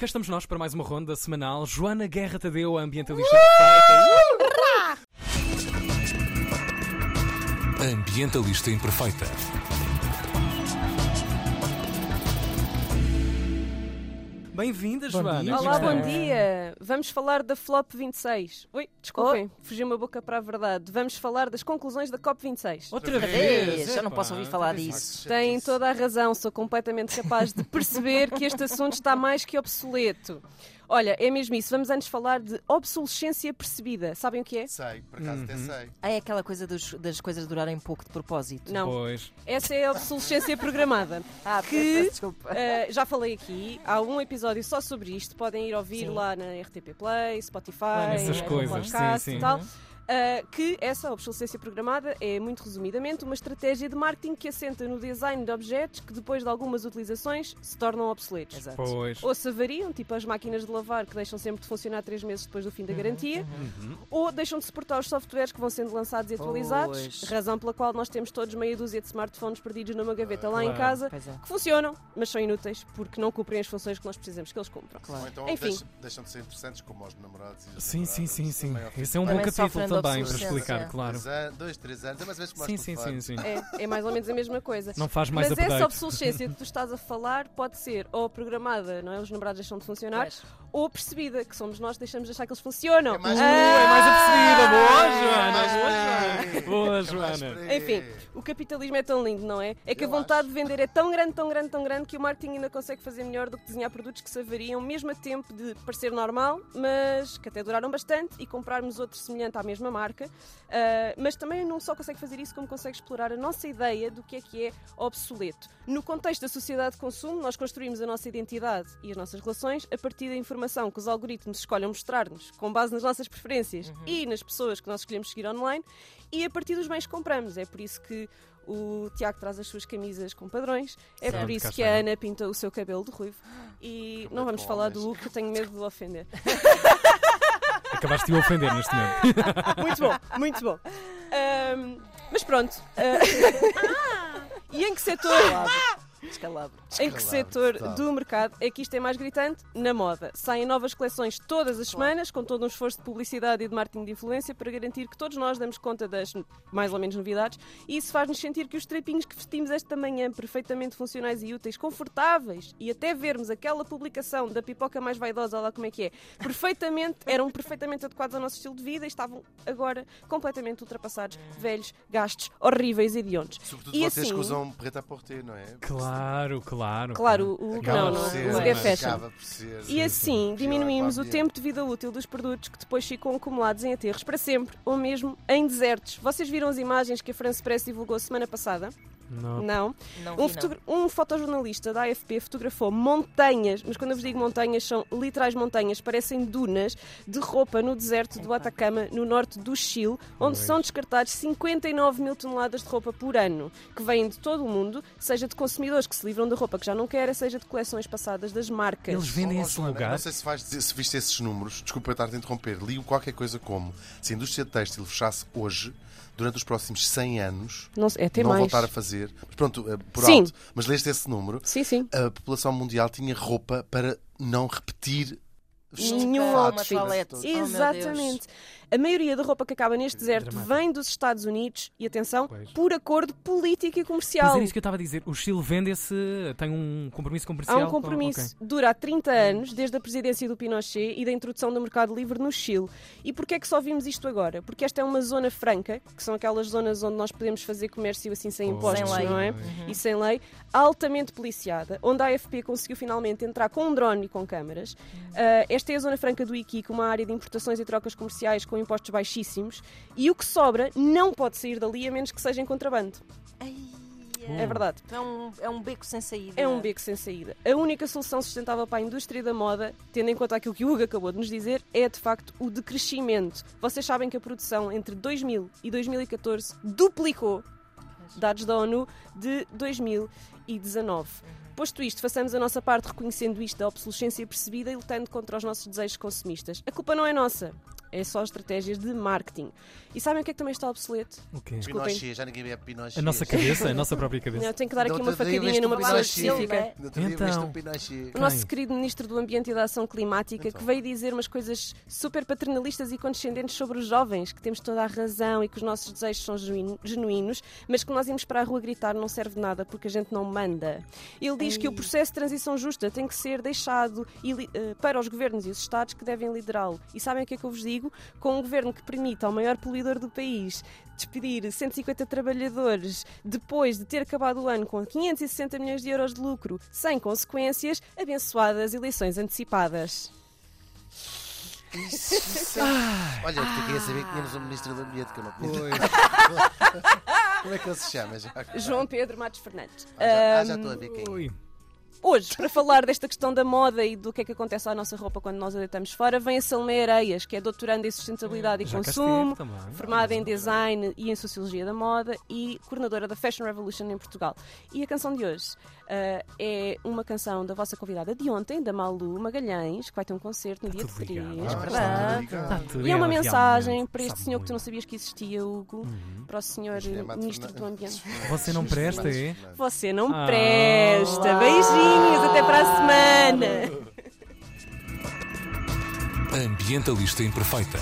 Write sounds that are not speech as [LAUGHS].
cá estamos nós para mais uma ronda semanal. Joana Guerra Tadeu, ambientalista perfeita. Ambientalista Imperfeita. Bem-vinda, Joana. Olá, bom dia. Vamos falar da Flop 26. Oi, desculpem, fugiu uma boca para a verdade. Vamos falar das conclusões da COP 26. Outra Outra vez. vez, já não posso ouvir falar disso. Tem toda a razão, sou completamente capaz de perceber que este assunto está mais que obsoleto. Olha, é mesmo isso. Vamos antes falar de obsolescência percebida. Sabem o que é? Sei, por acaso até sei. É aquela coisa dos- das coisas durarem pouco de propósito. Não. Pois. Essa é a obsolescência programada. [LAUGHS] Ah, Que- desculpa. Uh, já falei aqui, há um episódio só sobre isto. Podem ir ouvir Sim. lá na RTP Play, Spotify, Ah, nessas Apple coisas, Podcast sim, sim. e tal. Uh, que essa obsolescência programada é, muito resumidamente, uma estratégia de marketing que assenta no design de objetos que, depois de algumas utilizações, se tornam obsoletos. Exato. Pois. Ou se avariam, tipo as máquinas de lavar que deixam sempre de funcionar três meses depois do fim da garantia, ou deixam de suportar os softwares que vão sendo lançados e atualizados, Pois. razão pela qual nós temos todos meia dúzia de smartphones perdidos numa gaveta lá em Claro. casa, Pois é, que funcionam, mas são inúteis porque não cumprem as funções que nós precisamos que eles cumpram. claro. Ou então Enfim. deixam, deixam de ser interessantes como aos namorados e as Sim, sim, sim, sim. Também ao fim Esse é um Também bom capítulo sofrem de também para explicar, claro. Dois, anos, dois, três anos, mas vezes Sim, sim, sim, sim. É, é mais ou menos a mesma coisa. Não faz mais Mas essa update. obsolescência que tu estás a falar pode ser ou programada, não é? Os namorados deixam de funcionar, Pois. ou percebida, que somos nós que deixamos de achar que eles funcionam. É mais aí. é mais apercebida. Boa, É mais Joana. Boa. Joana. Boa, [LAUGHS] É Joana. Enfim, o capitalismo é tão lindo, não é? É que a Eu vontade de vender é tão grande, tão grande, tão grande que o marketing ainda consegue fazer melhor do que desenhar produtos que se avariam, mesmo a tempo de parecer normal, mas que até duraram bastante e comprarmos outro semelhante à mesma marca. Ah, mas também não só consegue fazer isso, como consegue explorar a nossa ideia do que é que é obsoleto. No contexto da sociedade de consumo, nós construímos a nossa identidade e as nossas relações a partir da informação que os algoritmos escolhem mostrar-nos, com base nas nossas preferências e nas pessoas que nós escolhemos seguir online, e a partir dos bens que compramos. É por isso que o Tiago traz as suas camisas com padrões, é Certo, por isso que a Ana pinta o seu cabelo de ruivo. E não vamos falar do. Hugo, que eu tenho medo de o ofender. [LAUGHS] Acabaste de o ofender neste momento. Muito bom, muito bom. Ahm, mas pronto. ah, [LAUGHS] e em que setor? Descalabro. Em que Descalabro, setor total. do mercado é que isto é mais gritante? Na moda. Saem novas coleções todas as semanas, com todo um esforço de publicidade e de marketing de influência para garantir que todos nós damos conta das mais ou menos novidades e isso faz-nos sentir que os trapinhos que vestimos esta manhã, perfeitamente funcionais e úteis, confortáveis e até vermos aquela publicação da pipoca mais vaidosa, olha lá como é que é, perfeitamente, eram perfeitamente adequados ao nosso estilo de vida e estavam agora completamente ultrapassados, velhos, gastos, horríveis e hediondos. Sobretudo E vocês assim- que usam preta a porter, não é? Claro, claro. Claro, o Hugo Acaba não, não é? ser, O é fashion. Ser. E assim diminuímos para o o tempo de vida útil dos produtos que depois ficam acumulados em aterros para sempre ou mesmo em desertos. Vocês viram as imagens que a France Press divulgou semana passada? Não. Não. Não Um, vi, não. um fotojornalista da AFP fotografou montanhas, mas quando eu vos digo montanhas, são literais montanhas, parecem dunas de roupa no deserto do Atacama, no norte do Chile, onde Pois. são descartados 59 mil toneladas de roupa por ano, que vêm de todo o mundo, seja de consumidores que se livram da roupa que já não querem, seja de coleções passadas das marcas. Eles vendem Oh, esse Joana, lugar. Não sei se, vais dizer- se viste esses números, desculpa eu estar a te interromper, li qualquer coisa como se a indústria têxtil fechasse hoje, durante os próximos 100 anos, Não é até não mais. voltar a fazer, mas pronto, eh, por Sim. alto, mas leste esse número, Sim, sim. a população mundial tinha roupa para não repetir Nenhum outfit. toalete. Oh. Exatamente. A maioria da roupa que acaba neste deserto Dramático. vem dos Estados Unidos e, atenção, Pois. por acordo político e Mas comercial. era isso que eu estava a dizer. O Chile vende esse. tem um compromisso Há comercial. um com- compromisso. ok. Dura há 30 anos, desde a presidência do Pinochet e da introdução do mercado livre no Chile. E porquê é que só vimos isto agora? Porque esta é uma zona franca, que são aquelas zonas onde nós podemos fazer comércio assim sem Pois. impostos, Sem lei. não é? E sem lei, altamente policiada, onde a AFP conseguiu finalmente entrar com um drone e com câmaras. Ah, esta é a zona franca do Iquique, uma área de importações e trocas comerciais com impostos baixíssimos. E o que sobra não pode sair dali a menos que seja em contrabando. Ai, É verdade. É um, é um beco sem saída. É um beco sem saída. A única solução sustentável para a indústria da moda, tendo em conta aquilo que o Hugo acabou de nos dizer, é de facto o decrescimento. Vocês sabem que a produção entre 2000 e 2014 duplicou, dados da ONU, de 2019. Posto isto, façamos a nossa parte reconhecendo isto da obsolescência percebida e lutando contra os nossos desejos consumistas. A culpa não é nossa. É só estratégias de marketing. E sabem o que é que também está obsoleto? O quê? Desculpem. Pinochet, já ninguém bebe Pinochet. A nossa cabeça, a nossa própria cabeça. Eu tenho que dar aqui uma facadinha numa o pessoa específica. Então. o nosso Quem? querido Ministro do Ambiente e da Ação Climática, Então. que veio dizer umas coisas super paternalistas e condescendentes sobre os jovens, que temos toda a razão e que os nossos desejos são genuíno- genuínos, mas que nós irmos para a rua gritar não serve de nada porque a gente não manda. Ele diz que o processo de transição justa tem que ser deixado eh, para os governos e os Estados que devem liderá-lo. E sabem o que é que eu vos digo? Com um governo que permita ao maior poluidor do país despedir 150 trabalhadores depois de ter acabado o ano com 560 milhões de euros de lucro, sem consequências, abençoadas eleições antecipadas. É- Olha, eu queria saber que tínhamos um Ministro do Ambiente que eu não conheço. Como é que ele se chama? Já, João Pedro Matos Fernandes. Ah, já, ah, já estou a ver quem. é. Ui. Hoje, para falar desta questão da moda e do que é que acontece à nossa roupa quando nós a deitamos fora, vem a Salomé Areias, que é doutoranda em sustentabilidade e Já cá consumo, formada em design e em sociologia da moda e coordenadora da Fashion Revolution em Portugal. E a canção de hoje ah, é uma canção da vossa convidada de ontem, da Malu Magalhães, que vai ter um concerto no dia tudo 3. ligado. Ah, está. Tá E é uma mensagem realmente para este sabe senhor que tu não muito. sabias que existia, Hugo, Uhum. para o senhor Matos Ministro do. Ambiente. Você não presta, é? Você não Ah. presta. Beijinhos, até para a semana. Ambientalista Imperfeita.